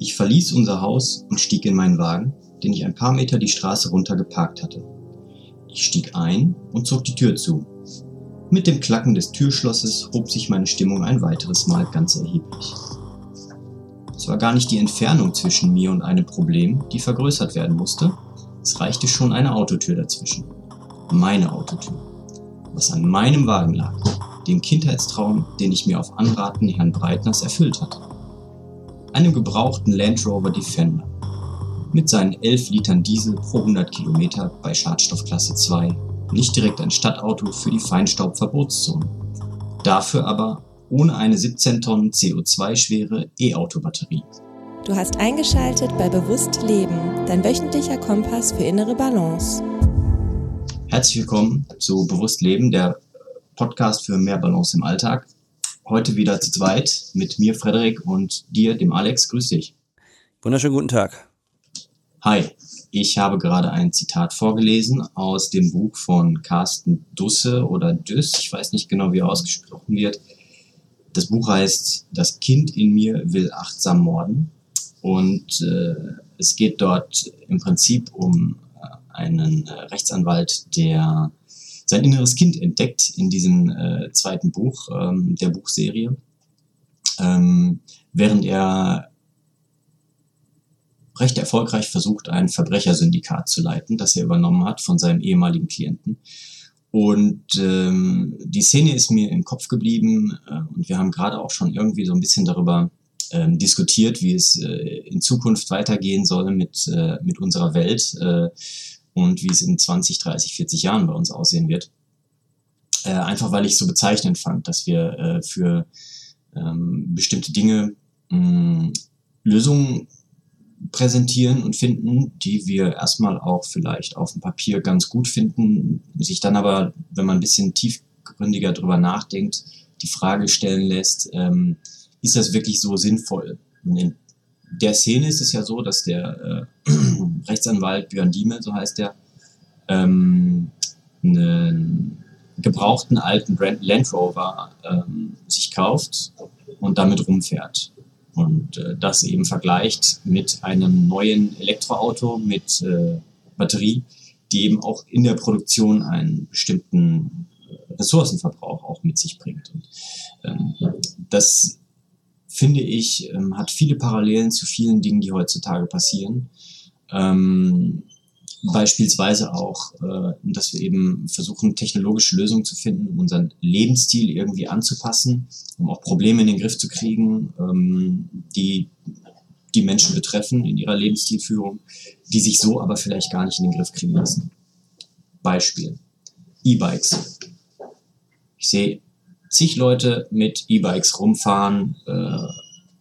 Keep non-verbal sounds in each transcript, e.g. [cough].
Ich verließ unser Haus und stieg in meinen Wagen, den ich ein paar Meter die Straße runter geparkt hatte. Ich stieg ein und zog die Tür zu. Mit dem Klacken des Türschlosses hob sich meine Stimmung ein weiteres Mal ganz erheblich. Es war gar nicht die Entfernung zwischen mir und einem Problem, die vergrößert werden musste. Es reichte schon eine Autotür dazwischen. Meine Autotür. Was an meinem Wagen lag. Dem Kindheitstraum, den ich mir auf Anraten Herrn Breitners erfüllt hatte. Einem gebrauchten Land Rover Defender. Mit seinen 11 Litern Diesel pro 100 Kilometer bei Schadstoffklasse 2. Nicht direkt ein Stadtauto für die Feinstaubverbotszone. Dafür aber ohne eine 17 Tonnen CO2-schwere E-Auto-Batterie. Du hast eingeschaltet bei Bewusst Leben, dein wöchentlicher Kompass für innere Balance. Herzlich willkommen zu Bewusst Leben, der Podcast für mehr Balance im Alltag. Heute wieder zu zweit mit mir, Frederik, und dir, dem Alex. Grüß dich. Wunderschönen guten Tag. Hi, ich habe gerade ein Zitat vorgelesen aus dem Buch von Carsten Dusse oder Düss, ich weiß nicht genau, wie er ausgesprochen wird. Das Buch heißt Das Kind in mir will achtsam morden. Und äh, es geht dort im Prinzip um äh, einen äh, Rechtsanwalt, der sein inneres Kind entdeckt in diesem äh, zweiten Buch ähm, der Buchserie, ähm, während er recht erfolgreich versucht, ein Verbrechersyndikat zu leiten, das er übernommen hat von seinem ehemaligen Klienten. Und ähm, die Szene ist mir im Kopf geblieben äh, und wir haben gerade auch schon irgendwie so ein bisschen darüber ähm, diskutiert, wie es äh, in Zukunft weitergehen soll mit, äh, mit unserer Welt äh, und wie es in 20, 30, 40 Jahren bei uns aussehen wird. Äh, einfach weil ich so bezeichnend fand, dass wir äh, für ähm, bestimmte Dinge mh, Lösungen präsentieren und finden, die wir erstmal auch vielleicht auf dem Papier ganz gut finden, sich dann aber, wenn man ein bisschen tiefgründiger drüber nachdenkt, die Frage stellen lässt, ähm, ist das wirklich so sinnvoll? Der Szene ist es ja so, dass der äh, [clears throat] Rechtsanwalt Björn Diemel, so heißt der, ähm, einen gebrauchten alten Land Rover ähm, sich kauft und damit rumfährt und äh, das eben vergleicht mit einem neuen Elektroauto mit äh, Batterie, die eben auch in der Produktion einen bestimmten äh, Ressourcenverbrauch auch mit sich bringt. Und, ähm, das finde ich, ähm, hat viele Parallelen zu vielen Dingen, die heutzutage passieren. Ähm, Beispielsweise auch, äh, dass wir eben versuchen, technologische Lösungen zu finden, um unseren Lebensstil irgendwie anzupassen, um auch Probleme in den Griff zu kriegen, ähm, die die Menschen betreffen in ihrer Lebensstilführung, die sich so aber vielleicht gar nicht in den Griff kriegen lassen. Beispiel. E-Bikes. Ich sehe zig Leute mit E-Bikes rumfahren, äh,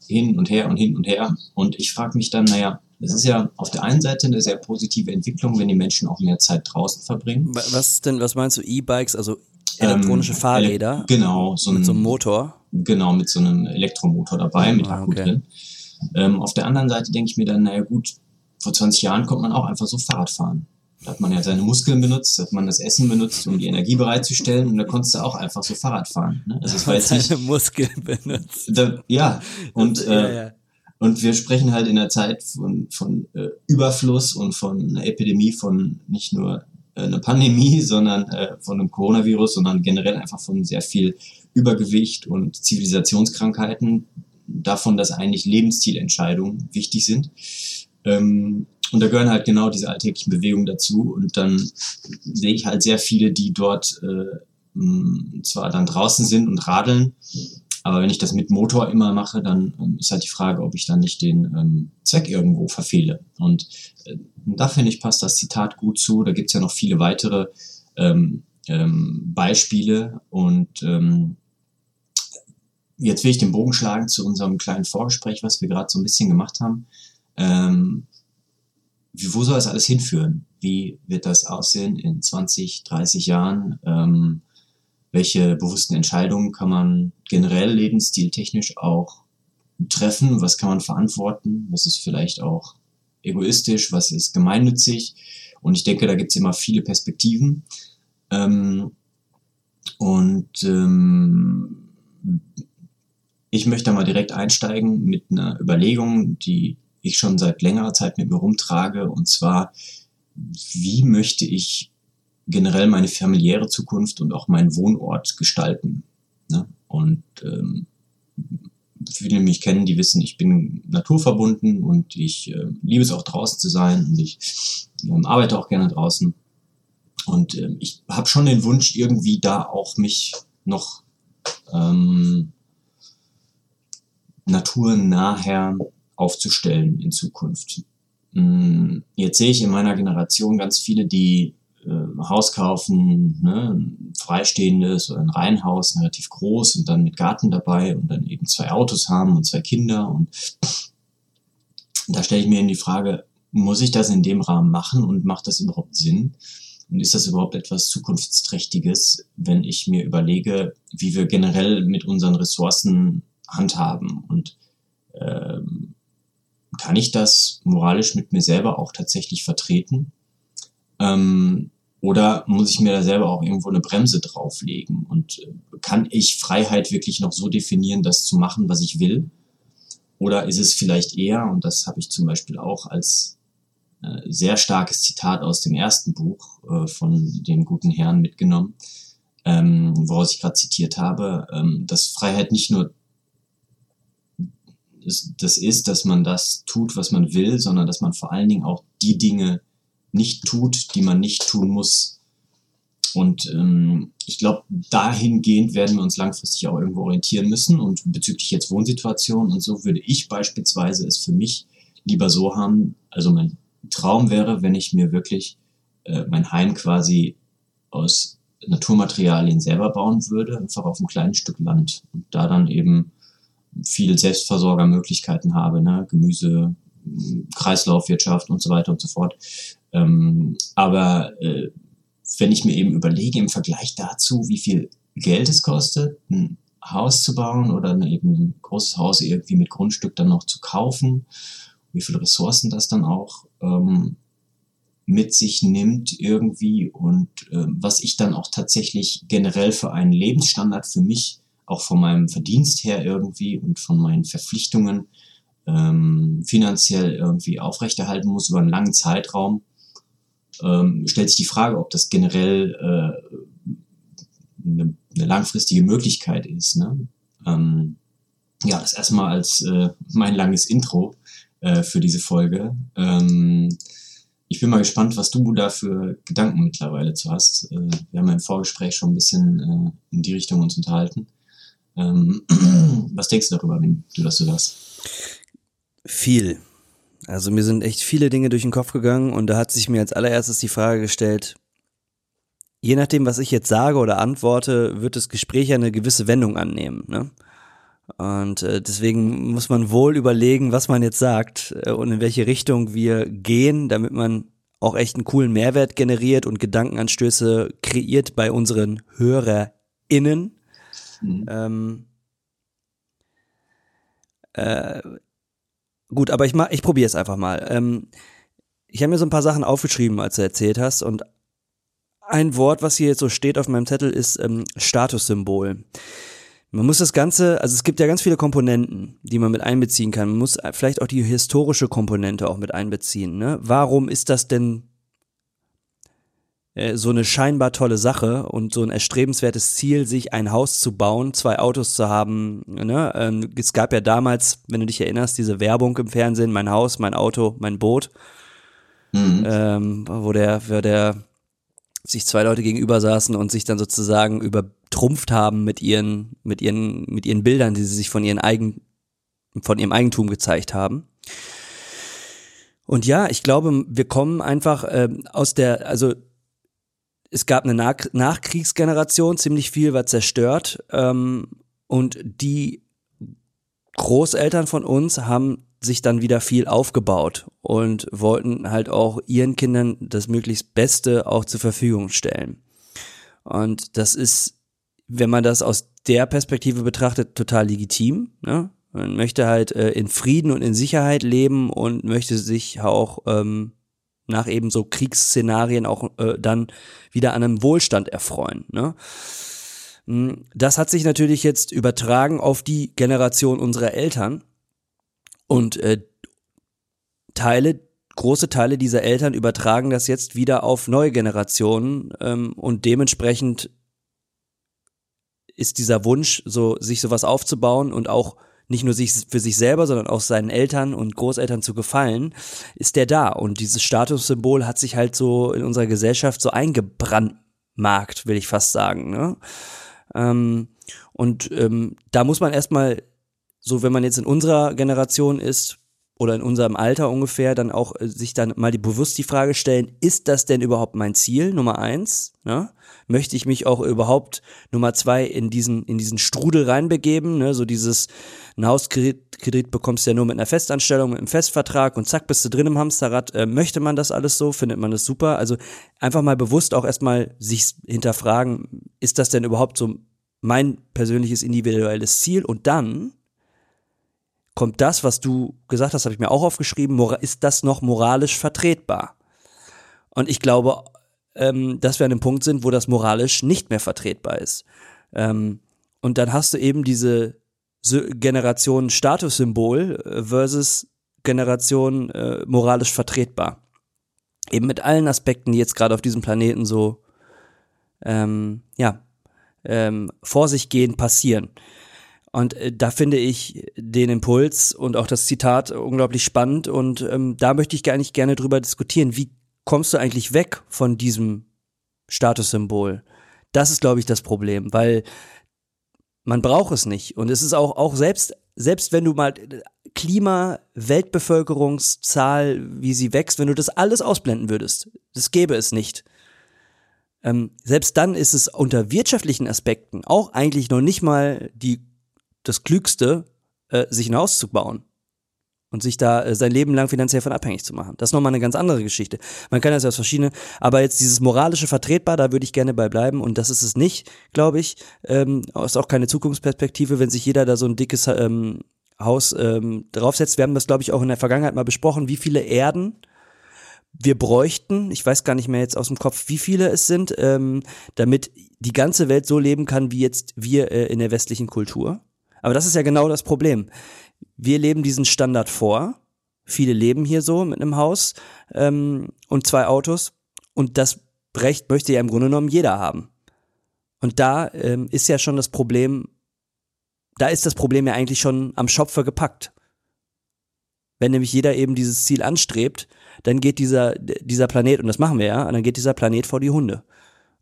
hin und her und hin und her. Und ich frage mich dann, naja, das ist ja auf der einen Seite eine sehr positive Entwicklung, wenn die Menschen auch mehr Zeit draußen verbringen. Was denn, was meinst du, E-Bikes, also elektronische ähm, Fahrräder? Genau, so mit ein, so einem Motor. Genau, mit so einem Elektromotor dabei, mit ah, Akku okay. drin. Ähm, auf der anderen Seite denke ich mir dann, naja gut, vor 20 Jahren konnte man auch einfach so Fahrrad fahren. Da hat man ja seine Muskeln benutzt, hat man das Essen benutzt, um die Energie bereitzustellen und da konntest du auch einfach so Fahrrad fahren. Ne? Also das war jetzt nicht, [laughs] Muskeln benutzt. Da, ja, und äh, ja, ja. Und wir sprechen halt in der Zeit von, von äh, Überfluss und von einer Epidemie von nicht nur äh, einer Pandemie, [laughs] sondern äh, von einem Coronavirus, sondern generell einfach von sehr viel Übergewicht und Zivilisationskrankheiten, davon, dass eigentlich Lebensstilentscheidungen wichtig sind. Ähm, und da gehören halt genau diese alltäglichen Bewegungen dazu. Und dann sehe ich halt sehr viele, die dort äh, zwar dann draußen sind und radeln, aber wenn ich das mit Motor immer mache, dann ähm, ist halt die Frage, ob ich dann nicht den ähm, Zweck irgendwo verfehle. Und äh, da finde ich, passt das Zitat gut zu. Da gibt es ja noch viele weitere ähm, ähm, Beispiele. Und ähm, jetzt will ich den Bogen schlagen zu unserem kleinen Vorgespräch, was wir gerade so ein bisschen gemacht haben. Wo soll das alles hinführen? Wie wird das aussehen in 20, 30 Jahren? Ähm, welche bewussten Entscheidungen kann man generell lebensstiltechnisch auch treffen, was kann man verantworten, was ist vielleicht auch egoistisch, was ist gemeinnützig. Und ich denke, da gibt es immer viele Perspektiven. Ähm, und ähm, ich möchte mal direkt einsteigen mit einer Überlegung, die ich schon seit längerer Zeit mit mir rumtrage. Und zwar, wie möchte ich generell meine familiäre Zukunft und auch meinen Wohnort gestalten. Ne? Und ähm, viele, die mich kennen, die wissen, ich bin naturverbunden und ich äh, liebe es auch draußen zu sein und ich ähm, arbeite auch gerne draußen. Und äh, ich habe schon den Wunsch, irgendwie da auch mich noch ähm, naturnahher aufzustellen in Zukunft. Mm, jetzt sehe ich in meiner Generation ganz viele, die äh, Haus kaufen, ne, ein freistehendes oder ein Reihenhaus, relativ groß und dann mit Garten dabei und dann eben zwei Autos haben und zwei Kinder. Und da stelle ich mir in die Frage, muss ich das in dem Rahmen machen und macht das überhaupt Sinn? Und ist das überhaupt etwas Zukunftsträchtiges, wenn ich mir überlege, wie wir generell mit unseren Ressourcen handhaben? Und ähm, kann ich das moralisch mit mir selber auch tatsächlich vertreten? Ähm, oder muss ich mir da selber auch irgendwo eine Bremse drauflegen? Und äh, kann ich Freiheit wirklich noch so definieren, das zu machen, was ich will? Oder ist es vielleicht eher, und das habe ich zum Beispiel auch als äh, sehr starkes Zitat aus dem ersten Buch äh, von dem guten Herrn mitgenommen, ähm, woraus ich gerade zitiert habe, ähm, dass Freiheit nicht nur das ist, dass man das tut, was man will, sondern dass man vor allen Dingen auch die Dinge nicht tut, die man nicht tun muss. Und ähm, ich glaube, dahingehend werden wir uns langfristig auch irgendwo orientieren müssen. Und bezüglich jetzt Wohnsituation und so würde ich beispielsweise es für mich lieber so haben. Also mein Traum wäre, wenn ich mir wirklich äh, mein Heim quasi aus Naturmaterialien selber bauen würde, einfach auf einem kleinen Stück Land. Und da dann eben viele Selbstversorgermöglichkeiten habe, ne? Gemüse, Kreislaufwirtschaft und so weiter und so fort. Ähm, aber äh, wenn ich mir eben überlege, im Vergleich dazu, wie viel Geld es kostet, ein Haus zu bauen oder eben ein großes Haus irgendwie mit Grundstück dann noch zu kaufen, wie viele Ressourcen das dann auch ähm, mit sich nimmt irgendwie und äh, was ich dann auch tatsächlich generell für einen Lebensstandard für mich, auch von meinem Verdienst her irgendwie und von meinen Verpflichtungen ähm, finanziell irgendwie aufrechterhalten muss über einen langen Zeitraum, ähm, stellt sich die Frage, ob das generell äh, eine, eine langfristige Möglichkeit ist. Ne? Ähm, ja, das erstmal als äh, mein langes Intro äh, für diese Folge. Ähm, ich bin mal gespannt, was du da für Gedanken mittlerweile zu hast. Äh, wir haben ja im Vorgespräch schon ein bisschen äh, in die Richtung uns unterhalten. Ähm, [clears throat] was denkst du darüber, wenn du das so hörst? Viel. Also mir sind echt viele Dinge durch den Kopf gegangen und da hat sich mir als allererstes die Frage gestellt, je nachdem, was ich jetzt sage oder antworte, wird das Gespräch eine gewisse Wendung annehmen. Ne? Und äh, deswegen muss man wohl überlegen, was man jetzt sagt äh, und in welche Richtung wir gehen, damit man auch echt einen coolen Mehrwert generiert und Gedankenanstöße kreiert bei unseren HörerInnen. Mhm. Ähm, äh, Gut, aber ich, mach, ich probiere es einfach mal. Ähm, ich habe mir so ein paar Sachen aufgeschrieben, als du erzählt hast. Und ein Wort, was hier jetzt so steht auf meinem Zettel, ist ähm, Statussymbol. Man muss das Ganze, also es gibt ja ganz viele Komponenten, die man mit einbeziehen kann. Man muss vielleicht auch die historische Komponente auch mit einbeziehen. Ne? Warum ist das denn äh, so eine scheinbar tolle Sache und so ein erstrebenswertes Ziel, sich ein Haus zu bauen, zwei Autos zu haben. Ne? Ähm, es gab ja damals, wenn du dich erinnerst, diese Werbung im Fernsehen, mein Haus, mein Auto, mein Boot, mhm. ähm, wo der, wo der sich zwei Leute gegenüber saßen und sich dann sozusagen übertrumpft haben mit ihren, mit ihren, mit ihren Bildern, die sie sich von ihren eigen, von ihrem Eigentum gezeigt haben. Und ja, ich glaube, wir kommen einfach äh, aus der, also es gab eine Nach Nachkriegsgeneration, ziemlich viel war zerstört. Ähm, und die Großeltern von uns haben sich dann wieder viel aufgebaut und wollten halt auch ihren Kindern das möglichst Beste auch zur Verfügung stellen. Und das ist, wenn man das aus der Perspektive betrachtet, total legitim. Ne? Man möchte halt äh, in Frieden und in Sicherheit leben und möchte sich auch ähm, nach eben so Kriegsszenarien auch äh, dann wieder an einem Wohlstand erfreuen. Ne? Hm, das hat sich natürlich jetzt übertragen auf die Generation unserer Eltern und äh, Teile, große Teile dieser Eltern übertragen das jetzt wieder auf neue Generationen ähm, und dementsprechend ist dieser Wunsch, so sich sowas aufzubauen und auch nicht nur sich für sich selber, sondern auch seinen Eltern und Großeltern zu gefallen, ist der da. Und dieses Statussymbol hat sich halt so in unserer Gesellschaft so eingebrandmarkt, will ich fast sagen. Ne? Ähm, und ähm, da muss man erstmal, so wenn man jetzt in unserer Generation ist, oder in unserem Alter ungefähr dann auch äh, sich dann mal die, bewusst die Frage stellen, ist das denn überhaupt mein Ziel, Nummer eins? Ne? Möchte ich mich auch überhaupt, Nummer zwei, in diesen, in diesen Strudel reinbegeben? Ne? So dieses, ein Hauskredit Kredit bekommst du ja nur mit einer Festanstellung, mit einem Festvertrag und zack, bist du drin im Hamsterrad. Äh, möchte man das alles so? Findet man das super? Also einfach mal bewusst auch erstmal sich hinterfragen, ist das denn überhaupt so mein persönliches individuelles Ziel? Und dann kommt das, was du gesagt hast, habe ich mir auch aufgeschrieben, ist das noch moralisch vertretbar? Und ich glaube, ähm, dass wir an einem Punkt sind, wo das moralisch nicht mehr vertretbar ist. Ähm, und dann hast du eben diese Generation Statussymbol äh, versus Generation äh, moralisch vertretbar. Eben mit allen Aspekten, die jetzt gerade auf diesem Planeten so ähm, ja, ähm, vor sich gehen, passieren. Und äh, da finde ich den Impuls und auch das Zitat unglaublich spannend. Und ähm, da möchte ich gar nicht gerne drüber diskutieren. Wie kommst du eigentlich weg von diesem Statussymbol? Das ist, glaube ich, das Problem, weil man braucht es nicht. Und es ist auch, auch selbst, selbst wenn du mal Klima, Weltbevölkerungszahl, wie sie wächst, wenn du das alles ausblenden würdest, das gäbe es nicht. Ähm, selbst dann ist es unter wirtschaftlichen Aspekten auch eigentlich noch nicht mal die das Klügste, äh, sich ein Haus zu bauen und sich da äh, sein Leben lang finanziell von abhängig zu machen. Das ist nochmal eine ganz andere Geschichte. Man kann das ja aus verschiedenen, aber jetzt dieses moralische vertretbar, da würde ich gerne bei bleiben und das ist es nicht, glaube ich. Ähm, ist auch keine Zukunftsperspektive, wenn sich jeder da so ein dickes ähm, Haus ähm, draufsetzt. Wir haben das, glaube ich, auch in der Vergangenheit mal besprochen, wie viele Erden wir bräuchten, ich weiß gar nicht mehr jetzt aus dem Kopf, wie viele es sind, ähm, damit die ganze Welt so leben kann, wie jetzt wir äh, in der westlichen Kultur. Aber das ist ja genau das Problem. Wir leben diesen Standard vor. Viele leben hier so mit einem Haus ähm, und zwei Autos. Und das Recht möchte ja im Grunde genommen jeder haben. Und da ähm, ist ja schon das Problem, da ist das Problem ja eigentlich schon am Schopfer gepackt. Wenn nämlich jeder eben dieses Ziel anstrebt, dann geht dieser, dieser Planet, und das machen wir ja, dann geht dieser Planet vor die Hunde.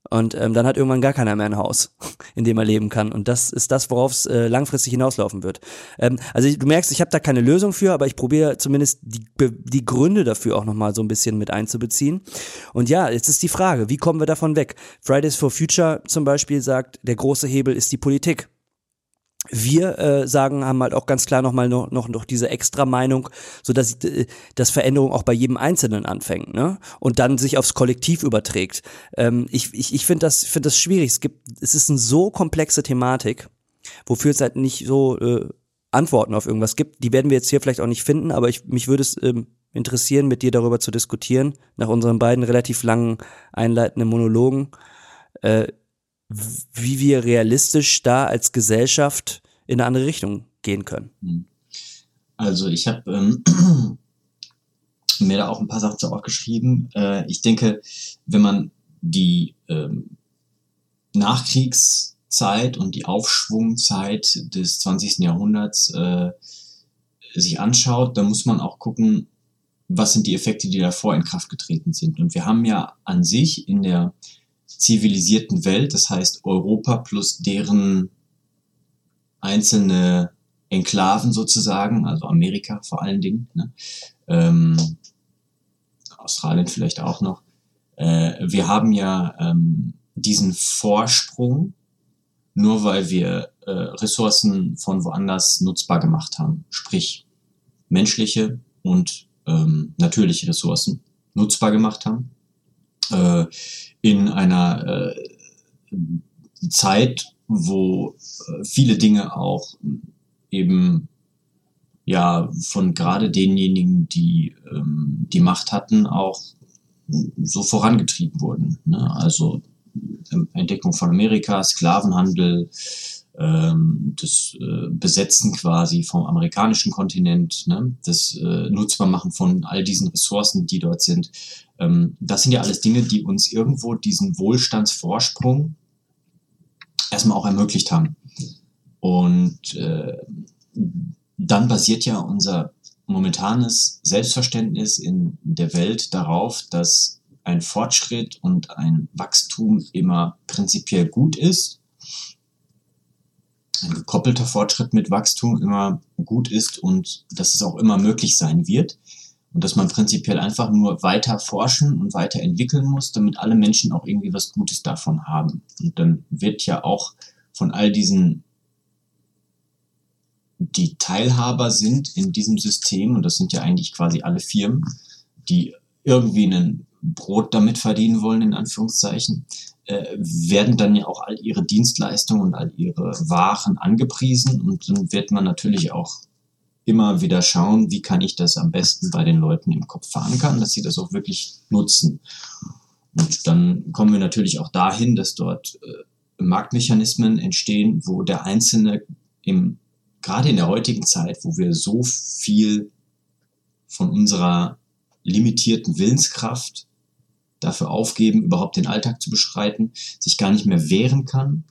Und ähm, dann hat irgendwann gar keiner mehr ein Haus, [laughs] in dem er leben kann. Und das ist das, worauf es äh, langfristig hinauslaufen wird. Ähm, also du merkst, ich habe da keine Lösung für, aber ich probiere zumindest die, die Gründe dafür auch nochmal so ein bisschen mit einzubeziehen. Und ja, jetzt ist die Frage, wie kommen wir davon weg? Fridays for Future zum Beispiel sagt, der große Hebel ist die Politik wir äh, sagen, haben halt auch ganz klar nochmal noch, noch, noch diese extra Meinung, so dass, äh, dass Veränderung auch bei jedem Einzelnen anfängt, ne? Und dann sich aufs Kollektiv überträgt. Ähm, ich ich, ich finde das, finde das schwierig. Es gibt, es ist eine so komplexe Thematik, wofür es halt nicht so äh, Antworten auf irgendwas gibt. Die werden wir jetzt hier vielleicht auch nicht finden, aber ich, mich würde es ähm, interessieren, mit dir darüber zu diskutieren, nach unseren beiden relativ langen einleitenden Monologen. Äh, wie wir realistisch da als Gesellschaft in eine andere Richtung gehen können. Hm. Also ich habe ähm, mir da auch ein paar Sachen zu aufgeschrieben. Äh, ich denke, wenn man die ähm, Nachkriegszeit und die Aufschwungzeit des 20. Jahrhunderts äh, sich anschaut, dann muss man auch gucken, was sind die Effekte, die davor in Kraft getreten sind. Und wir haben ja an sich in der zivilisierten Welt, das heißt Europa plus deren einzelne Enklaven sozusagen, also Amerika vor allen Dingen, ne? ähm, Australien vielleicht auch noch. Äh, wir haben ja ähm, diesen Vorsprung, nur weil wir äh, Ressourcen von woanders nutzbar gemacht haben, sprich menschliche und ähm, natürliche Ressourcen nutzbar gemacht haben. Äh, in einer äh, Zeit, wo äh, viele Dinge auch eben ja von gerade denjenigen, die ähm, die Macht hatten, auch so vorangetrieben wurden. Ne? Also Entdeckung von Amerika, Sklavenhandel, ähm, das äh, Besetzen quasi vom amerikanischen Kontinent, ne? das äh, Nutzbarmachen von all diesen Ressourcen, die dort sind. Ähm, das sind ja alles Dinge, die uns irgendwo diesen Wohlstandsvorsprung erstmal auch ermöglicht haben. Und äh, dann basiert ja unser momentanes Selbstverständnis in der Welt darauf, dass ein Fortschritt und ein Wachstum immer prinzipiell gut ist ein gekoppelter Fortschritt mit Wachstum immer gut ist und dass es auch immer möglich sein wird. Und dass man prinzipiell einfach nur weiter forschen und weiter entwickeln muss, damit alle Menschen auch irgendwie was Gutes davon haben. Und dann wird ja auch von all diesen, die Teilhaber sind in diesem System, und das sind ja eigentlich quasi alle Firmen, die irgendwie ein Brot damit verdienen wollen, in Anführungszeichen, äh, werden dann ja auch all ihre Dienstleistungen und all ihre Waren angepriesen und dann wird man natürlich auch immer wieder schauen, wie kann ich das am besten bei den Leuten im Kopf verankern, dass sie das auch wirklich nutzen. Und dann kommen wir natürlich auch dahin, dass dort äh, Marktmechanismen entstehen, wo der Einzelne im, gerade in der heutigen Zeit, wo wir so viel von unserer limitierten Willenskraft dafür aufgeben, überhaupt den Alltag zu beschreiten, sich gar nicht mehr wehren kann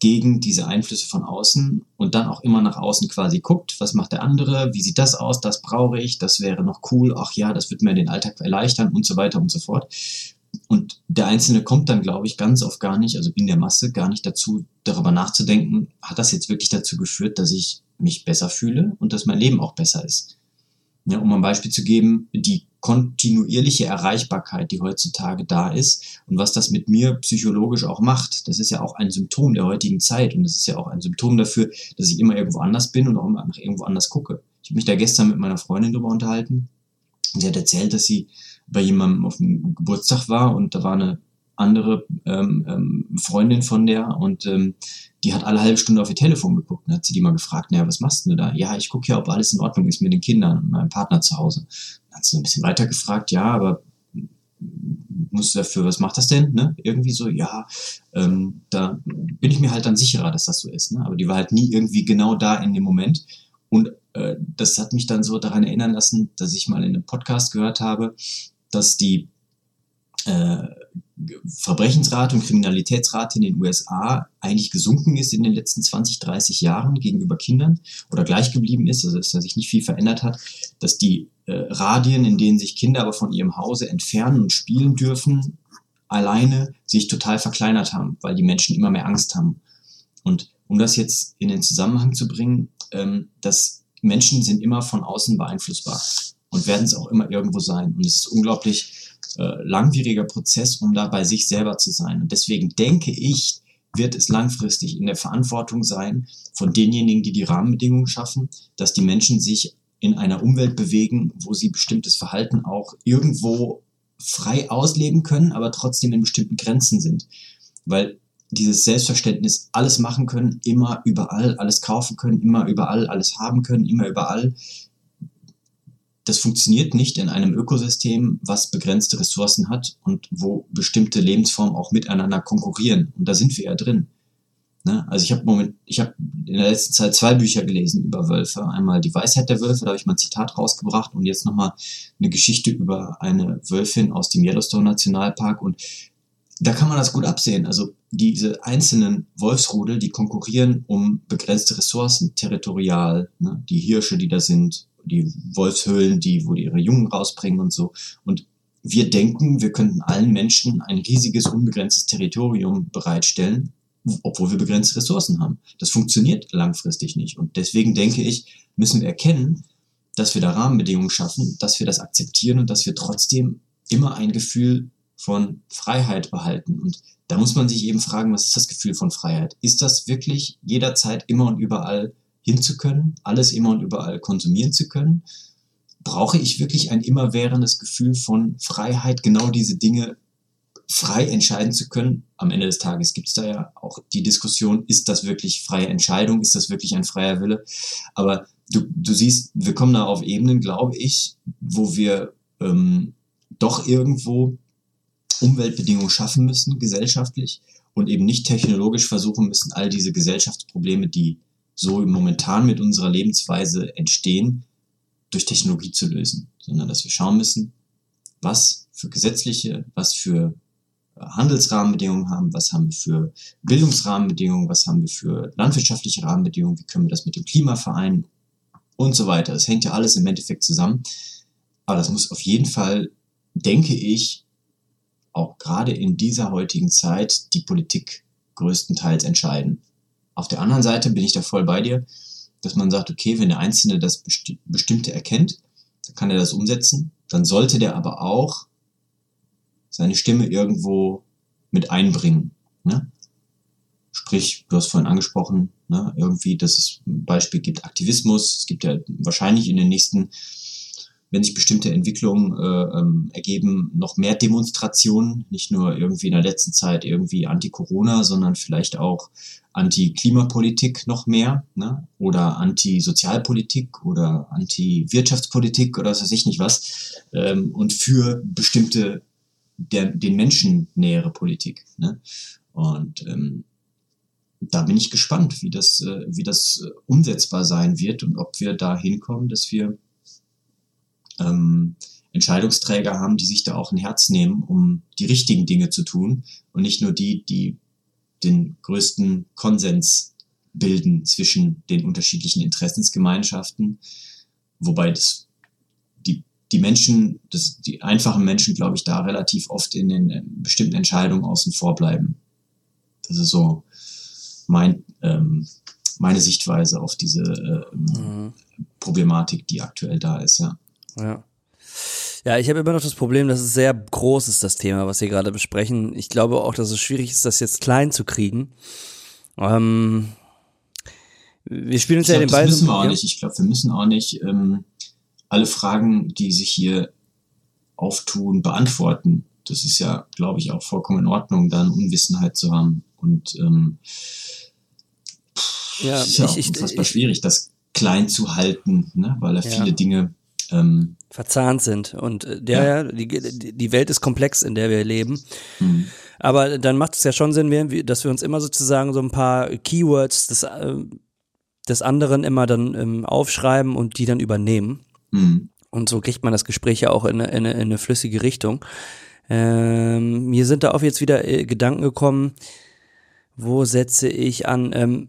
gegen diese Einflüsse von außen und dann auch immer nach außen quasi guckt, was macht der andere, wie sieht das aus, das brauche ich, das wäre noch cool, ach ja, das wird mir den Alltag erleichtern und so weiter und so fort. Und der Einzelne kommt dann, glaube ich, ganz oft gar nicht, also in der Masse, gar nicht dazu, darüber nachzudenken, hat das jetzt wirklich dazu geführt, dass ich mich besser fühle und dass mein Leben auch besser ist. Ja, um ein Beispiel zu geben, die kontinuierliche Erreichbarkeit, die heutzutage da ist und was das mit mir psychologisch auch macht. Das ist ja auch ein Symptom der heutigen Zeit und das ist ja auch ein Symptom dafür, dass ich immer irgendwo anders bin und auch immer irgendwo anders gucke. Ich habe mich da gestern mit meiner Freundin drüber unterhalten und sie hat erzählt, dass sie bei jemandem auf dem Geburtstag war und da war eine andere ähm, ähm, Freundin von der und ähm, die hat alle halbe Stunde auf ihr Telefon geguckt und hat sie die mal gefragt, naja, was machst du da? Ja, ich gucke ja, ob alles in Ordnung ist mit den Kindern und meinem Partner zu Hause. Dann hat sie ein bisschen weiter gefragt, ja, aber musst du dafür, was macht das denn? Ne? Irgendwie so, ja, ähm, da bin ich mir halt dann sicherer, dass das so ist. Ne? Aber die war halt nie irgendwie genau da in dem Moment. Und äh, das hat mich dann so daran erinnern lassen, dass ich mal in einem Podcast gehört habe, dass die äh, Verbrechensrate und Kriminalitätsrate in den USA eigentlich gesunken ist in den letzten 20, 30 Jahren gegenüber Kindern oder gleich geblieben ist, also dass da sich nicht viel verändert hat, dass die äh, Radien, in denen sich Kinder aber von ihrem Hause entfernen und spielen dürfen, alleine sich total verkleinert haben, weil die Menschen immer mehr Angst haben. Und um das jetzt in den Zusammenhang zu bringen, ähm, dass Menschen sind immer von außen beeinflussbar und werden es auch immer irgendwo sein. Und es ist unglaublich äh, langwieriger Prozess, um da bei sich selber zu sein. Und deswegen denke ich, wird es langfristig in der Verantwortung sein von denjenigen, die die Rahmenbedingungen schaffen, dass die Menschen sich in einer Umwelt bewegen, wo sie bestimmtes Verhalten auch irgendwo frei ausleben können, aber trotzdem in bestimmten Grenzen sind. Weil dieses Selbstverständnis, alles machen können, immer überall, alles kaufen können, immer überall, alles haben können, immer überall, das funktioniert nicht in einem Ökosystem, was begrenzte Ressourcen hat und wo bestimmte Lebensformen auch miteinander konkurrieren. Und da sind wir ja drin. Ne? Also ich habe Moment, in der letzten Zeit zwei Bücher gelesen über Wölfe. Einmal die Weisheit der Wölfe, da habe ich mal ein Zitat rausgebracht und jetzt nochmal eine Geschichte über eine Wölfin aus dem Yellowstone Nationalpark und da kann man das gut absehen. Also diese einzelnen Wolfsrudel, die konkurrieren um begrenzte Ressourcen, territorial, ne? die Hirsche, die da sind, die Wolfshöhlen, die, wo die ihre Jungen rausbringen und so. Und wir denken, wir könnten allen Menschen ein riesiges, unbegrenztes Territorium bereitstellen, obwohl wir begrenzte Ressourcen haben. Das funktioniert langfristig nicht. Und deswegen denke ich, müssen wir erkennen, dass wir da Rahmenbedingungen schaffen, dass wir das akzeptieren und dass wir trotzdem immer ein Gefühl von Freiheit behalten. Und da muss man sich eben fragen, was ist das Gefühl von Freiheit? Ist das wirklich jederzeit immer und überall hinzukönnen, alles immer und überall konsumieren zu können? Brauche ich wirklich ein immerwährendes Gefühl von Freiheit, genau diese Dinge frei entscheiden zu können? Am Ende des Tages gibt es da ja auch die Diskussion, ist das wirklich freie Entscheidung, ist das wirklich ein freier Wille? Aber du, du siehst, wir kommen da auf Ebenen, glaube ich, wo wir ähm, doch irgendwo Umweltbedingungen schaffen müssen, gesellschaftlich, und eben nicht technologisch versuchen müssen, all diese Gesellschaftsprobleme, die so momentan mit unserer Lebensweise entstehen, durch Technologie zu lösen, sondern dass wir schauen müssen, was für gesetzliche, was für äh, Handelsrahmenbedingungen haben, was haben wir für Bildungsrahmenbedingungen, was haben wir für landwirtschaftliche Rahmenbedingungen, wie können wir das mit dem Klima vereinen und so weiter. Das hängt ja alles im Endeffekt zusammen. Aber das muss auf jeden Fall, denke ich, auch gerade in dieser heutigen Zeit die Politik größtenteils entscheiden. Auf der anderen Seite bin ich da voll bei dir, dass man sagt, okay, wenn der Einzelne das Besti Bestimmte erkennt, dann kann er das umsetzen. Dann sollte der aber auch seine Stimme irgendwo mit einbringen. Ne? Sprich, du hast vorhin angesprochen, ne, irgendwie, dass es ein Beispiel gibt, Aktivismus. Es gibt ja wahrscheinlich in den nächsten wenn sich bestimmte Entwicklungen äh, ähm, ergeben, noch mehr Demonstrationen, nicht nur irgendwie in der letzten Zeit irgendwie Anti-Corona, sondern vielleicht auch Anti-Klimapolitik noch mehr ne? oder Anti-Sozialpolitik oder Anti-Wirtschaftspolitik oder was weiß ich nicht was ähm, und für bestimmte der, den Menschen nähere Politik. Ne? Und ähm, da bin ich gespannt, wie das, äh, wie das äh, umsetzbar sein wird und ob wir da hinkommen, dass wir ähm, Entscheidungsträger haben, die sich da auch ein Herz nehmen, um die richtigen Dinge zu tun und nicht nur die, die den größten Konsens bilden zwischen den unterschiedlichen Interessensgemeinschaften, wobei das die, die Menschen, das, die einfachen Menschen, glaube ich, da relativ oft in den bestimmten Entscheidungen außen vor bleiben. Das ist so mein, ähm, meine Sichtweise auf diese äh, mhm. Problematik, die aktuell da ist, ja. Ja. Ja, ich habe immer noch das Problem, dass es sehr groß ist, das Thema, was wir gerade besprechen. Ich glaube auch, dass es schwierig ist, das jetzt klein zu kriegen. Ähm, wir spielen uns ich ja glaub, den Ball. Das müssen wir auch nicht. Ich glaube, wir müssen auch nicht ähm, alle Fragen, die sich hier auftun, beantworten. Das ist ja, glaube ich, auch vollkommen in Ordnung, da eine Unwissenheit zu haben. Und ähm, ja, es ist ja ich, auch ich, unfassbar ich, schwierig, das klein zu halten, ne? weil da ja. viele Dinge ähm, verzahnt sind. Und äh, der, ja. die, die Welt ist komplex, in der wir leben. Mhm. Aber dann macht es ja schon Sinn, dass wir uns immer sozusagen so ein paar Keywords des, äh, des anderen immer dann ähm, aufschreiben und die dann übernehmen. Mhm. Und so kriegt man das Gespräch ja auch in eine, in eine, in eine flüssige Richtung. Ähm, mir sind da auch jetzt wieder äh, Gedanken gekommen, wo setze ich an? Ähm,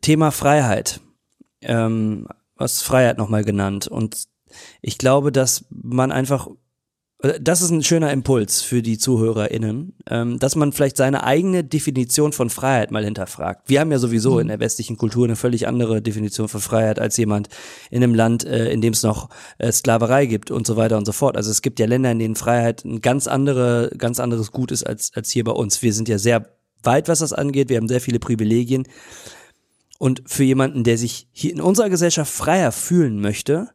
Thema Freiheit. Ähm, was Freiheit nochmal genannt. Und ich glaube, dass man einfach, das ist ein schöner Impuls für die ZuhörerInnen, ähm, dass man vielleicht seine eigene Definition von Freiheit mal hinterfragt. Wir haben ja sowieso mhm. in der westlichen Kultur eine völlig andere Definition von Freiheit als jemand in einem Land, äh, in dem es noch äh, Sklaverei gibt und so weiter und so fort. Also es gibt ja Länder, in denen Freiheit ein ganz andere, ganz anderes Gut ist als, als hier bei uns. Wir sind ja sehr weit, was das angeht. Wir haben sehr viele Privilegien. Und für jemanden, der sich hier in unserer Gesellschaft freier fühlen möchte,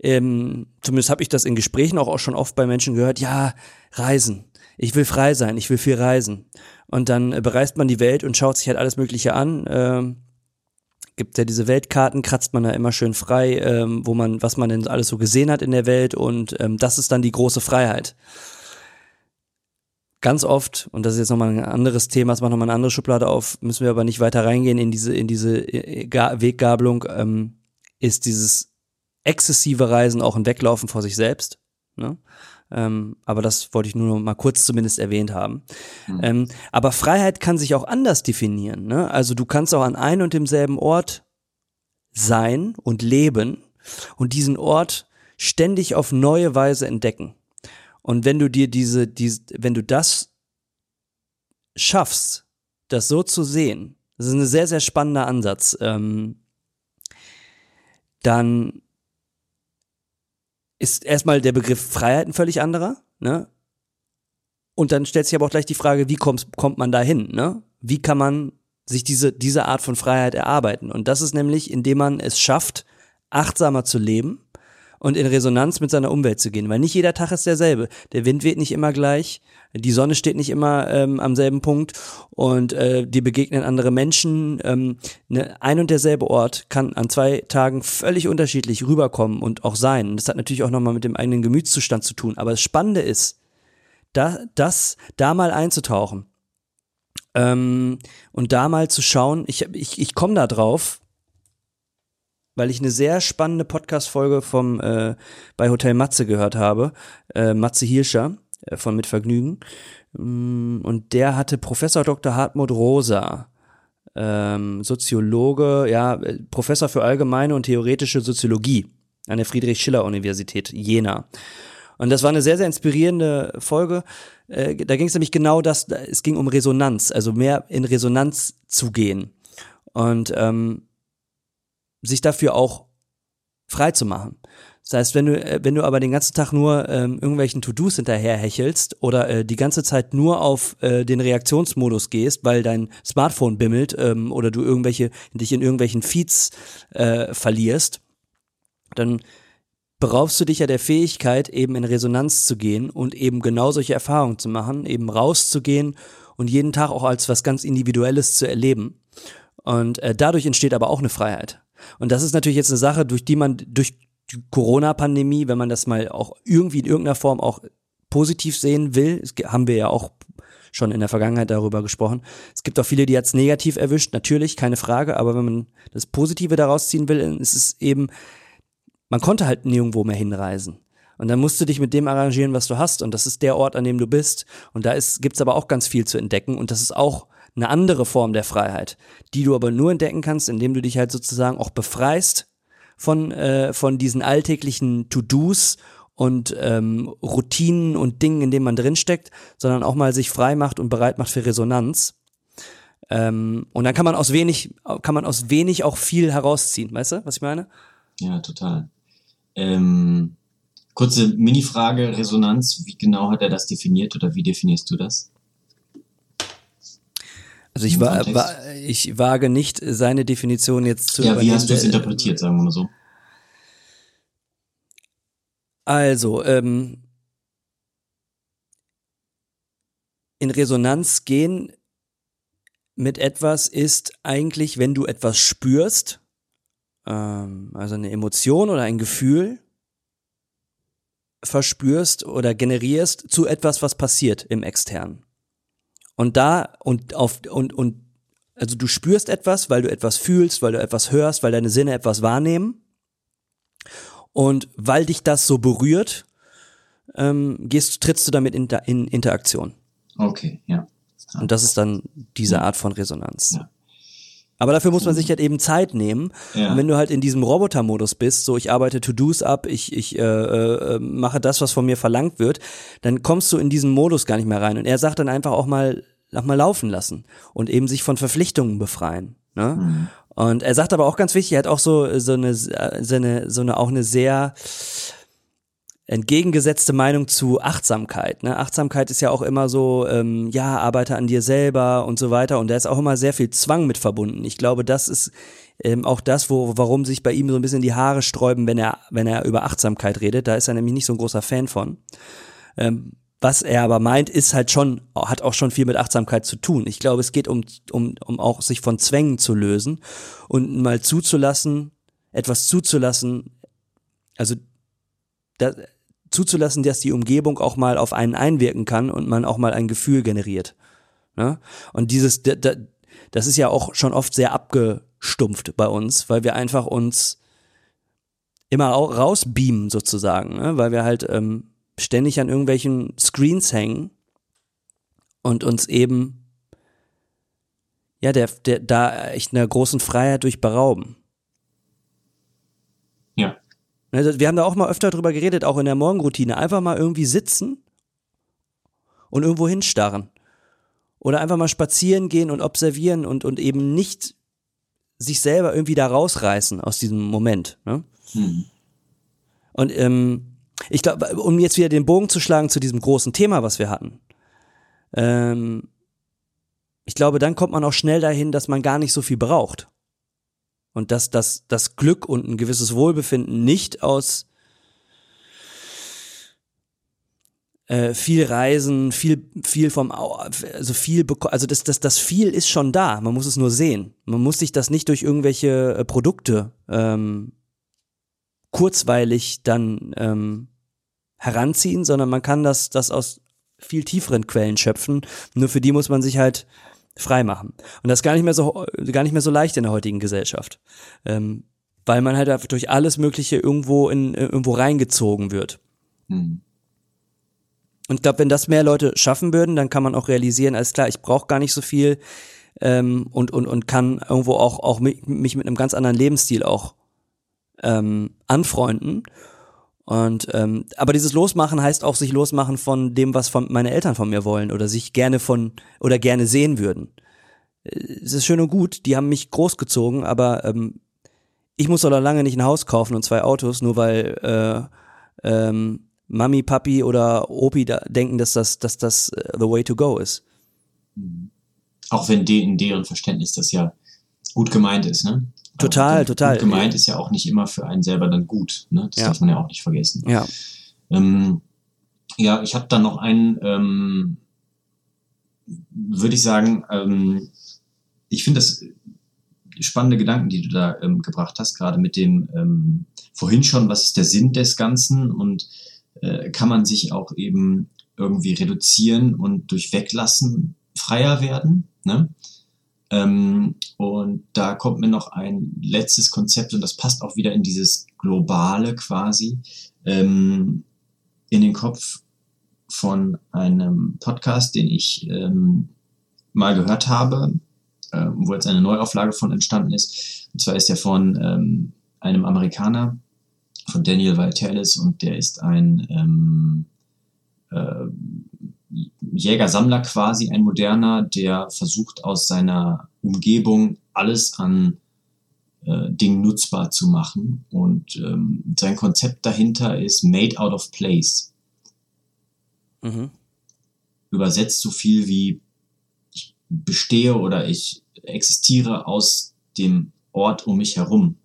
ähm, zumindest habe ich das in Gesprächen auch, auch schon oft bei Menschen gehört, ja, reisen. Ich will frei sein, ich will viel reisen. Und dann äh, bereist man die Welt und schaut sich halt alles Mögliche an. Ähm, gibt ja diese Weltkarten, kratzt man da immer schön frei, ähm, wo man, was man denn alles so gesehen hat in der Welt und ähm, das ist dann die große Freiheit ganz oft, und das ist jetzt nochmal ein anderes Thema, das macht nochmal eine andere Schublade auf, müssen wir aber nicht weiter reingehen in diese, in diese äh, Weggabelung, ähm, ist dieses exzessive Reisen auch ein Weglaufen vor sich selbst. Ne? Ähm, aber das wollte ich nur noch mal kurz zumindest erwähnt haben. Mhm. Ähm, aber Freiheit kann sich auch anders definieren. Ne? Also du kannst auch an einem und demselben Ort sein und leben und diesen Ort ständig auf neue Weise entdecken. Und wenn du dir diese, diese, wenn du das schaffst, das so zu sehen, das ist ein sehr, sehr spannender Ansatz, ähm, dann ist erstmal der Begriff Freiheit ein völlig anderer, ne? Und dann stellt sich aber auch gleich die Frage, wie kommt, kommt man da hin, ne? Wie kann man sich diese, diese Art von Freiheit erarbeiten? Und das ist nämlich, indem man es schafft, achtsamer zu leben, und in Resonanz mit seiner Umwelt zu gehen, weil nicht jeder Tag ist derselbe. Der Wind weht nicht immer gleich, die Sonne steht nicht immer ähm, am selben Punkt und äh, dir begegnen andere Menschen. Ähm, ne, ein und derselbe Ort kann an zwei Tagen völlig unterschiedlich rüberkommen und auch sein. Das hat natürlich auch nochmal mit dem eigenen Gemütszustand zu tun. Aber das Spannende ist, da, das da mal einzutauchen Ähm, und da mal zu schauen, ich, ich, ich komme da drauf, weil ich eine sehr spannende Podcast-Folge vom äh, bei Hotel Matze gehört habe, äh, Matze Hirscher äh, von Mit Vergnügen. Mm, und der hatte Professor Dr. Hartmut Rosa, ähm, Soziologe, ja, äh, Professor für allgemeine und theoretische Soziologie an der Friedrich-Schiller-Universität Jena. Und das war eine sehr, sehr inspirierende Folge. Äh, da ging es nämlich genau das, es ging um Resonanz, also mehr in Resonanz zu gehen. Und ähm, sich dafür auch frei zu machen. Das heißt, wenn du, äh, wenn du aber den ganzen Tag nur ähm, irgendwelchen To-Dos hinterherhechelst oder äh, die ganze Zeit nur auf äh, den Reaktionsmodus gehst, weil dein Smartphone bimmelt ähm, oder du irgendwelche, dich in irgendwelchen Feeds äh, verlierst, dann beraubst du dich ja der Fähigkeit, eben in Resonanz zu gehen und eben genau solche Erfahrungen zu machen, eben rauszugehen und jeden Tag auch als was ganz Individuelles zu erleben. Und äh, dadurch entsteht aber auch eine Freiheit. Und das ist natürlich jetzt eine Sache, durch die man durch die Corona-Pandemie, wenn man das mal auch irgendwie in irgendeiner Form auch positiv sehen will, das haben wir ja auch schon in der Vergangenheit darüber gesprochen. Es gibt auch viele, die jetzt negativ erwischt, natürlich, keine Frage, aber wenn man das Positive daraus ziehen will, ist es eben, man konnte halt nirgendwo mehr hinreisen. Und dann musst du dich mit dem arrangieren, was du hast. Und das ist der Ort, an dem du bist. Und da gibt es aber auch ganz viel zu entdecken. Und das ist auch eine andere Form der Freiheit, die du aber nur entdecken kannst, indem du dich halt sozusagen auch befreist von, äh, von diesen alltäglichen To-Dos und ähm, Routinen und Dingen, in denen man drinsteckt, sondern auch mal sich frei macht und bereit macht für Resonanz. Ähm, und dann kann man aus wenig, kann man aus wenig auch viel herausziehen, weißt du, was ich meine? Ja, total. Ähm, kurze Mini-Frage, Resonanz, wie genau hat er das definiert oder wie definierst du das? Also ich, wa wa ich wage nicht, seine Definition jetzt zu Ja, wie hast du es interpretiert, sagen wir mal so? Also, ähm, in Resonanz gehen mit etwas ist eigentlich, wenn du etwas spürst, ähm, also eine Emotion oder ein Gefühl verspürst oder generierst zu etwas, was passiert im Externen. Und da und auf und und also du spürst etwas, weil du etwas fühlst, weil du etwas hörst, weil deine Sinne etwas wahrnehmen. Und weil dich das so berührt, ähm, gehst, trittst du damit in, in Interaktion. Okay, ja. Und das ist dann diese Art von Resonanz. Ja. Aber dafür muss man sich halt eben Zeit nehmen. Ja. Und wenn du halt in diesem Roboter-Modus bist, so ich arbeite To-Dos ab, ich, ich äh, äh, mache das, was von mir verlangt wird, dann kommst du in diesen Modus gar nicht mehr rein. Und er sagt dann einfach auch mal, noch mal laufen lassen und eben sich von Verpflichtungen befreien. Ne? Mhm. Und er sagt aber auch ganz wichtig, er hat auch so so eine so eine so eine auch eine sehr entgegengesetzte Meinung zu Achtsamkeit. Ne? Achtsamkeit ist ja auch immer so, ähm, ja, arbeite an dir selber und so weiter. Und da ist auch immer sehr viel Zwang mit verbunden. Ich glaube, das ist ähm, auch das, wo, warum sich bei ihm so ein bisschen die Haare sträuben, wenn er, wenn er über Achtsamkeit redet. Da ist er nämlich nicht so ein großer Fan von. Ähm, was er aber meint, ist halt schon, hat auch schon viel mit Achtsamkeit zu tun. Ich glaube, es geht um, um, um auch sich von Zwängen zu lösen und mal zuzulassen, etwas zuzulassen, also da, zuzulassen, dass die Umgebung auch mal auf einen einwirken kann und man auch mal ein Gefühl generiert. Ne? Und dieses, das ist ja auch schon oft sehr abgestumpft bei uns, weil wir einfach uns immer rausbeamen sozusagen, ne? weil wir halt ähm, ständig an irgendwelchen Screens hängen und uns eben ja, der, der da echt einer großen Freiheit durch berauben. Also wir haben da auch mal öfter drüber geredet, auch in der Morgenroutine. Einfach mal irgendwie sitzen und irgendwo hinstarren. Oder einfach mal spazieren gehen und observieren und, und eben nicht sich selber irgendwie da rausreißen aus diesem Moment. Ne? Hm. Und ähm, ich glaube, um jetzt wieder den Bogen zu schlagen zu diesem großen Thema, was wir hatten, ähm, ich glaube, dann kommt man auch schnell dahin, dass man gar nicht so viel braucht. Und dass das, das Glück und ein gewisses Wohlbefinden nicht aus äh, viel Reisen, viel, viel vom, also viel, also das, das, das viel ist schon da. Man muss es nur sehen. Man muss sich das nicht durch irgendwelche äh, Produkte ähm, kurzweilig dann ähm, heranziehen, sondern man kann das, das aus viel tieferen Quellen schöpfen. Nur für die muss man sich halt frei machen. Und das ist gar nicht mehr so, gar nicht mehr so leicht in der heutigen Gesellschaft. Ähm, weil man halt durch alles Mögliche irgendwo in, irgendwo reingezogen wird. Mhm. Und ich glaube, wenn das mehr Leute schaffen würden, dann kann man auch realisieren, alles klar, ich brauche gar nicht so viel ähm, und, und, und kann irgendwo auch, auch mich, mich mit einem ganz anderen Lebensstil auch ähm, anfreunden. Und ähm, aber dieses Losmachen heißt auch sich losmachen von dem, was von meine Eltern von mir wollen oder sich gerne von oder gerne sehen würden. Äh, es ist schön und gut, die haben mich großgezogen, aber ähm, ich muss doch lange nicht ein Haus kaufen und zwei Autos, nur weil äh, ähm, Mami, Papi oder Opi da denken, dass das, dass das uh, the way to go ist. Auch wenn de in deren Verständnis das ja gut gemeint ist, ne? Total, also, total. Gut gemeint ist ja auch nicht immer für einen selber dann gut, ne? Das ja. darf man ja auch nicht vergessen. Ja. Ähm, ja, ich habe dann noch einen, ähm, würde ich sagen, ähm, ich finde das spannende Gedanken, die du da ähm, gebracht hast, gerade mit dem ähm, vorhin schon, was ist der Sinn des Ganzen und äh, kann man sich auch eben irgendwie reduzieren und durch Weglassen freier werden. Ne? Ähm, und da kommt mir noch ein letztes Konzept und das passt auch wieder in dieses Globale quasi ähm, in den Kopf von einem Podcast, den ich ähm, mal gehört habe, äh, wo jetzt eine Neuauflage von entstanden ist. Und zwar ist der von ähm, einem Amerikaner, von Daniel Vitalis und der ist ein ähm, äh, Jäger-Sammler quasi, ein moderner, der versucht aus seiner Umgebung alles an äh, Dingen nutzbar zu machen. Und ähm, sein Konzept dahinter ist Made out of place. Mhm. Übersetzt so viel wie ich bestehe oder ich existiere aus dem Ort um mich herum.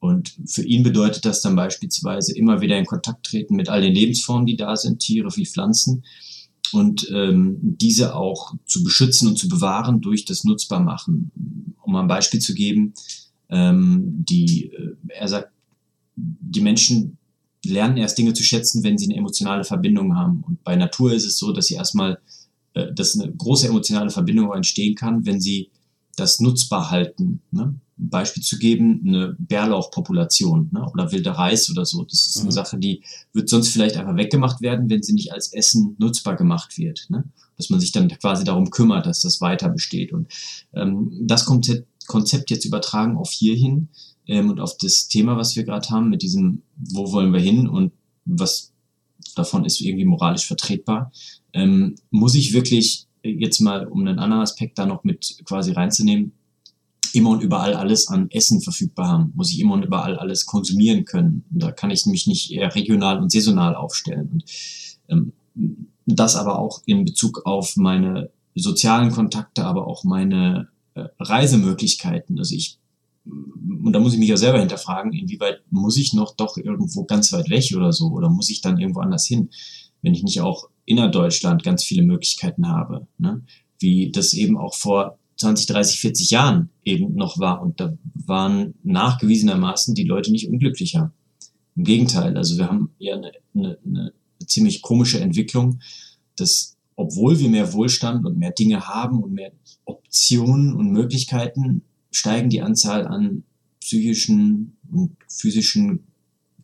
Und für ihn bedeutet das dann beispielsweise immer wieder in Kontakt treten mit all den Lebensformen, die da sind, Tiere wie Pflanzen, und ähm, diese auch zu beschützen und zu bewahren durch das Nutzbarmachen. Um ein Beispiel zu geben, ähm, die, äh, er sagt, die Menschen lernen erst Dinge zu schätzen, wenn sie eine emotionale Verbindung haben. Und bei Natur ist es so, dass sie erstmal, äh, dass eine große emotionale Verbindung entstehen kann, wenn sie das nutzbar halten. Ne? Ein Beispiel zu geben, eine Bärlauchpopulation ne? oder wilder Reis oder so. Das ist eine mhm. Sache, die wird sonst vielleicht einfach weggemacht werden, wenn sie nicht als Essen nutzbar gemacht wird. Ne? Dass man sich dann quasi darum kümmert, dass das weiter besteht. Und ähm, das Konzept jetzt übertragen auf hierhin ähm, und auf das Thema, was wir gerade haben, mit diesem, wo wollen wir hin und was davon ist irgendwie moralisch vertretbar, ähm, muss ich wirklich jetzt mal, um einen anderen Aspekt da noch mit quasi reinzunehmen, immer und überall alles an Essen verfügbar haben, muss ich immer und überall alles konsumieren können. Und da kann ich mich nicht eher regional und saisonal aufstellen. Und ähm, das aber auch in Bezug auf meine sozialen Kontakte, aber auch meine äh, Reisemöglichkeiten. Also ich, und da muss ich mich ja selber hinterfragen, inwieweit muss ich noch doch irgendwo ganz weit weg oder so, oder muss ich dann irgendwo anders hin, wenn ich nicht auch innerdeutschland ganz viele Möglichkeiten habe, ne? wie das eben auch vor 20, 30, 40 Jahren eben noch war. Und da waren nachgewiesenermaßen die Leute nicht unglücklicher. Im Gegenteil, also wir haben ja eine, eine, eine ziemlich komische Entwicklung, dass obwohl wir mehr Wohlstand und mehr Dinge haben und mehr Optionen und Möglichkeiten, steigen die Anzahl an psychischen und physischen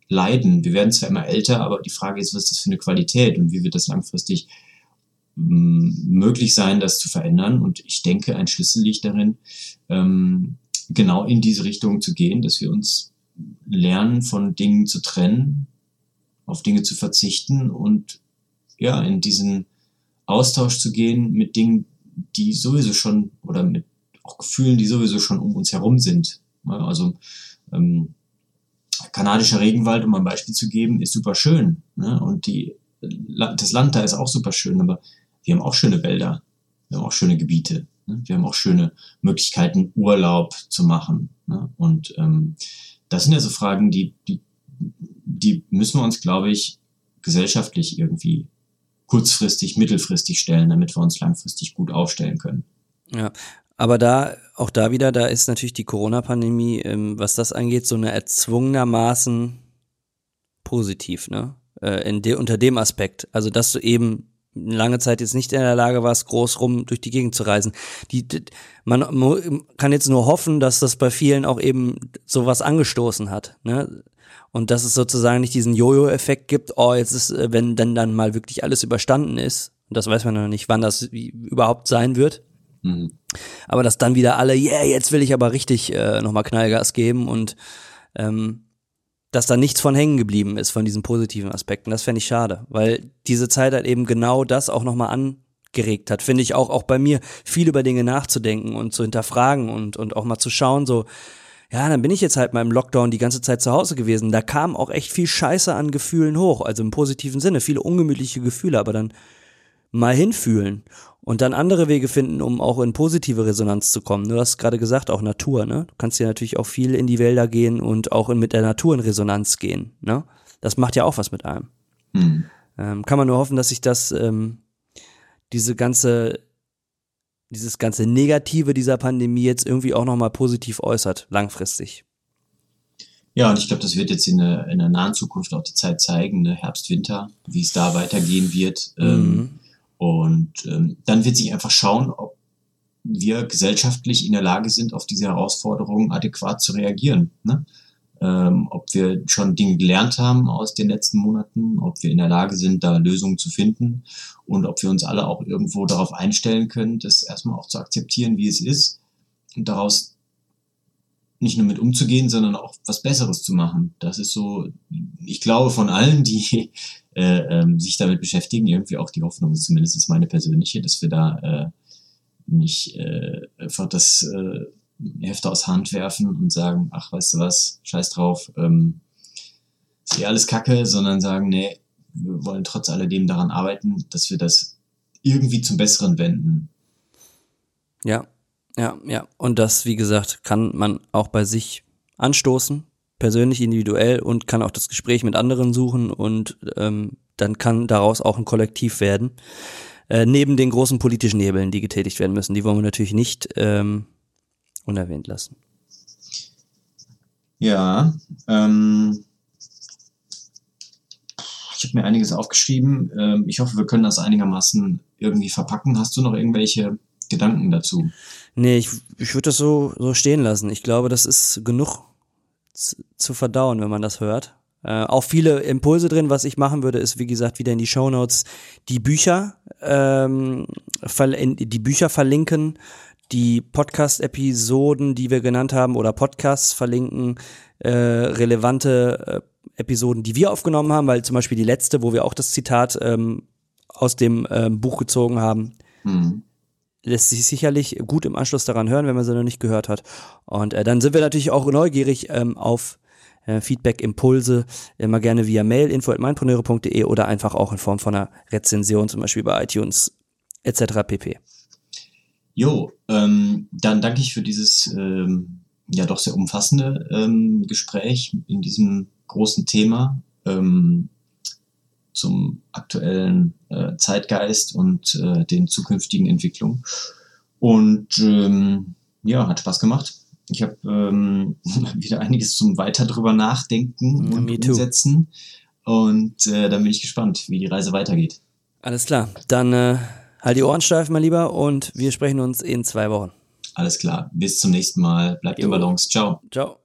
leiden. Wir werden zwar immer älter, aber die Frage ist, was ist das für eine Qualität und wie wird das langfristig möglich sein, das zu verändern. Und ich denke, ein Schlüssel liegt darin, ähm, genau in diese Richtung zu gehen, dass wir uns lernen, von Dingen zu trennen, auf Dinge zu verzichten und ja, in diesen Austausch zu gehen mit Dingen, die sowieso schon oder mit auch Gefühlen, die sowieso schon um uns herum sind. Also ähm, kanadischer Regenwald, um ein Beispiel zu geben, ist super schön. Ne? Und die, das Land da ist auch super schön, aber wir haben auch schöne Wälder, wir haben auch schöne Gebiete, ne? wir haben auch schöne Möglichkeiten, Urlaub zu machen. Ne? Und ähm, das sind ja so Fragen, die, die, die müssen wir uns, glaube ich, gesellschaftlich irgendwie kurzfristig, mittelfristig stellen, damit wir uns langfristig gut aufstellen können. Ja, aber da, auch da wieder, da ist natürlich die Corona-Pandemie, ähm, was das angeht, so eine erzwungenermaßen positiv, ne? Äh, in de, unter dem Aspekt. Also, dass du eben lange Zeit jetzt nicht in der Lage warst, groß rum durch die Gegend zu reisen. Die, man kann jetzt nur hoffen, dass das bei vielen auch eben sowas angestoßen hat. Ne? Und dass es sozusagen nicht diesen Jojo-Effekt gibt, oh, jetzt ist, äh, wenn dann dann mal wirklich alles überstanden ist, und das weiß man noch nicht, wann das überhaupt sein wird. Mhm. Aber dass dann wieder alle, yeah, jetzt will ich aber richtig äh, nochmal Knallgas geben und ähm, dass da nichts von hängen geblieben ist von diesen positiven Aspekten. Das fände ich schade, weil diese Zeit halt eben genau das auch nochmal angeregt hat. Finde ich auch, auch bei mir, viel über Dinge nachzudenken und zu hinterfragen und, und auch mal zu schauen, so, ja, dann bin ich jetzt halt mal im Lockdown die ganze Zeit zu Hause gewesen. Da kam auch echt viel Scheiße an Gefühlen hoch, also im positiven Sinne, viele ungemütliche Gefühle, aber dann mal hinfühlen und dann andere Wege finden, um auch in positive Resonanz zu kommen. Du hast gerade gesagt, auch Natur, ne? Du kannst ja natürlich auch viel in die Wälder gehen und auch in, mit der Natur in Resonanz gehen, ne? Das macht ja auch was mit einem. Hm. Ähm, kann man nur hoffen, dass sich das, ähm, diese ganze, dieses ganze Negative dieser Pandemie jetzt irgendwie auch nochmal positiv äußert, langfristig. Ja, und ich glaube, das wird jetzt in der, in der nahen Zukunft auch die Zeit zeigen, ne? Herbst, Winter, wie es da weitergehen wird. Ähm, mhm. Und ähm, dann wird sich einfach schauen, ob wir gesellschaftlich in der Lage sind, auf diese Herausforderungen adäquat zu reagieren. Ne? Ähm, ob wir schon Dinge gelernt haben aus den letzten Monaten, ob wir in der Lage sind, da Lösungen zu finden und ob wir uns alle auch irgendwo darauf einstellen können, das erstmal auch zu akzeptieren, wie es ist und daraus nicht nur mit umzugehen, sondern auch was Besseres zu machen. Das ist so, ich glaube, von allen, die äh, ähm, sich damit beschäftigen, irgendwie auch die Hoffnung, zumindest ist meine persönliche, dass wir da äh, nicht äh, einfach das äh, Heft aus Hand werfen und sagen, ach, weißt du was, scheiß drauf, ähm, ist eh alles Kacke, sondern sagen, nee, wir wollen trotz alledem daran arbeiten, dass wir das irgendwie zum Besseren wenden. Ja, ja, ja. Und das, wie gesagt, kann man auch bei sich anstoßen, persönlich, individuell und kann auch das Gespräch mit anderen suchen und ähm, dann kann daraus auch ein Kollektiv werden. Äh, neben den großen politischen Hebeln, die getätigt werden müssen, die wollen wir natürlich nicht ähm, unerwähnt lassen. Ja, ähm, ich habe mir einiges aufgeschrieben. Ähm, ich hoffe, wir können das einigermaßen irgendwie verpacken. Hast du noch irgendwelche Gedanken dazu? Nee, ich, ich würde das so, so stehen lassen. Ich glaube, das ist genug zu verdauen, wenn man das hört. Äh, auch viele Impulse drin. Was ich machen würde, ist wie gesagt wieder in die Show Notes die Bücher, ähm, die Bücher verlinken, die Podcast-Episoden, die wir genannt haben, oder Podcasts verlinken, äh, relevante äh, Episoden, die wir aufgenommen haben, weil zum Beispiel die letzte, wo wir auch das Zitat ähm, aus dem ähm, Buch gezogen haben, mhm lässt sich sicherlich gut im Anschluss daran hören, wenn man sie noch nicht gehört hat. Und äh, dann sind wir natürlich auch neugierig ähm, auf äh, Feedback, Impulse, immer gerne via Mail, info.meinpreneure.de oder einfach auch in Form von einer Rezension, zum Beispiel bei iTunes etc. pp. Jo, ähm, dann danke ich für dieses ähm, ja doch sehr umfassende ähm, Gespräch in diesem großen Thema. Ähm, zum aktuellen äh, Zeitgeist und äh, den zukünftigen Entwicklungen. Und ähm, ja, hat Spaß gemacht. Ich habe ähm, [laughs] wieder einiges zum weiter drüber nachdenken ja, und umsetzen. Und äh, dann bin ich gespannt, wie die Reise weitergeht. Alles klar. Dann äh, halt die Ohren steif, mein Lieber, und wir sprechen uns in zwei Wochen. Alles klar. Bis zum nächsten Mal. Bleibt im Balance. Ciao. Ciao.